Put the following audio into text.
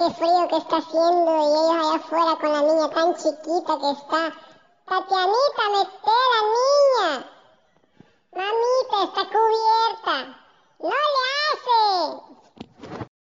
qué frío que está haciendo y ellos allá afuera con la niña tan chiquita que está. Tatianita, mete